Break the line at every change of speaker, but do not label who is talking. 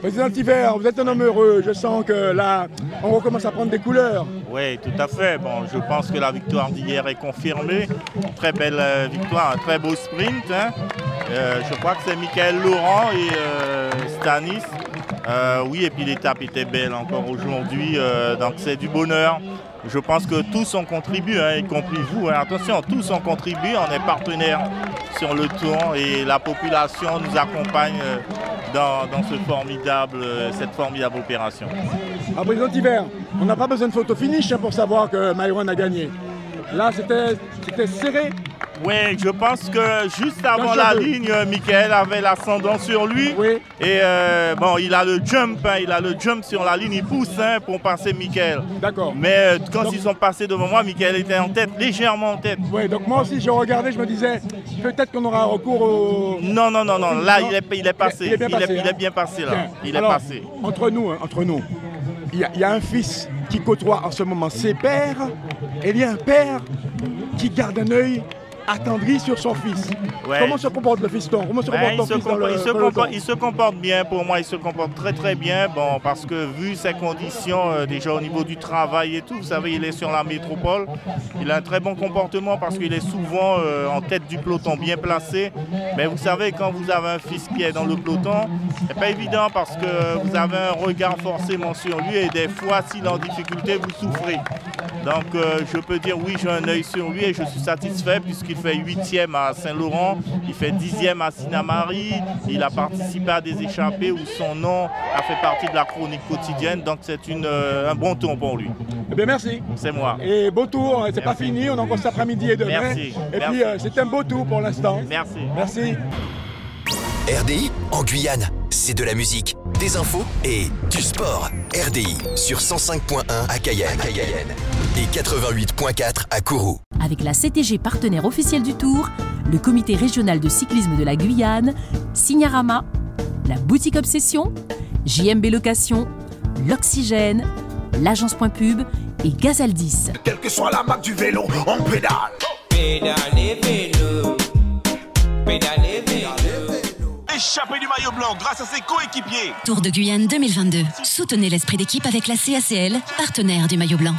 Président Tiver, vous êtes un homme heureux. Je sens que là, on recommence à prendre des couleurs.
Oui, tout à fait. Bon, je pense que la victoire d'hier est confirmée. Très belle euh, victoire, un très beau sprint. Hein. Euh, je crois que c'est Michael Laurent et euh, Stanis. oui, et puis l'étape était belle encore aujourd'hui. donc c'est du bonheur. Je pense que tous ont contribué, hein, y compris vous. Hein. Attention, tous ont contribué. On est partenaires sur le tour et la population nous accompagne dans, cette formidable opération.
Ah, président Hiver, on n'a pas besoin de photo finish hein, pour savoir que Myron a gagné. Là, c'était serré.
Oui, je pense que juste avant la ligne, Michael avait l'ascendant sur lui.
Oui.
Et euh, bon, il a le jump, hein, il a le jump sur la ligne, il pousse hein, pour passer Michael.
D'accord.
Mais euh, quand ils sont passés devant moi, Michael était en tête, légèrement en tête.
Oui, donc moi aussi, je regardais, je me disais, peut-être qu'on aura recours au.
Non, non, non, non, là, il est, il est passé. Il est, bien, passé, là. Il est passé.
Entre nous, hein, entre nous, il y, a un fils qui côtoie en ce moment ses pères, et il y a un père qui garde un œil attendri sur son fils. Comment se comporte le fiston? Comment se comporte il, se
il, se comporte, bien pour moi, il se comporte très très bien. Bon, parce que vu ses conditions euh, déjà au niveau du travail et tout, vous savez, il est sur la métropole. Il a un très bon comportement parce qu'il est souvent euh, en tête du peloton bien placé. Mais vous savez, quand vous avez un fils qui est dans le peloton, c'est pas évident parce que vous avez un regard forcément sur lui et des fois, s'il est en difficulté, vous souffrez. Donc euh, je peux dire oui, j'ai un œil sur lui et je suis satisfait puisqu'il fait 8e à Saint-Laurent, il fait 10e à Sinamari, il a participé à des échappées où son nom a fait partie de la chronique quotidienne, donc c'est euh, un bon tour pour lui.
Eh bien merci.
C'est moi.
Et beau tour, hein, c'est pas fini, on a encore cet après-midi et demain.
Merci.
Et puis euh, c'est un beau tour pour l'instant.
Merci.
Merci.
RDI en Guyane, c'est de la musique, des infos et du sport. RDI sur 105.1 à Cayenne, et 88.4 à Kourou.
Avec la CTG partenaire officielle du Tour, le comité régional de cyclisme de la Guyane, Signarama, la boutique Obsession, JMB Location, l'Oxygène, l'agence Point Pub et Gazaldis.
Quelle que soit la marque du vélo, on pédale.
Pédale vélo, pédale
échappé du maillot blanc grâce à ses coéquipiers.
Tour de Guyane 2022. Soutenez l'esprit d'équipe avec la CACL, partenaire du maillot blanc.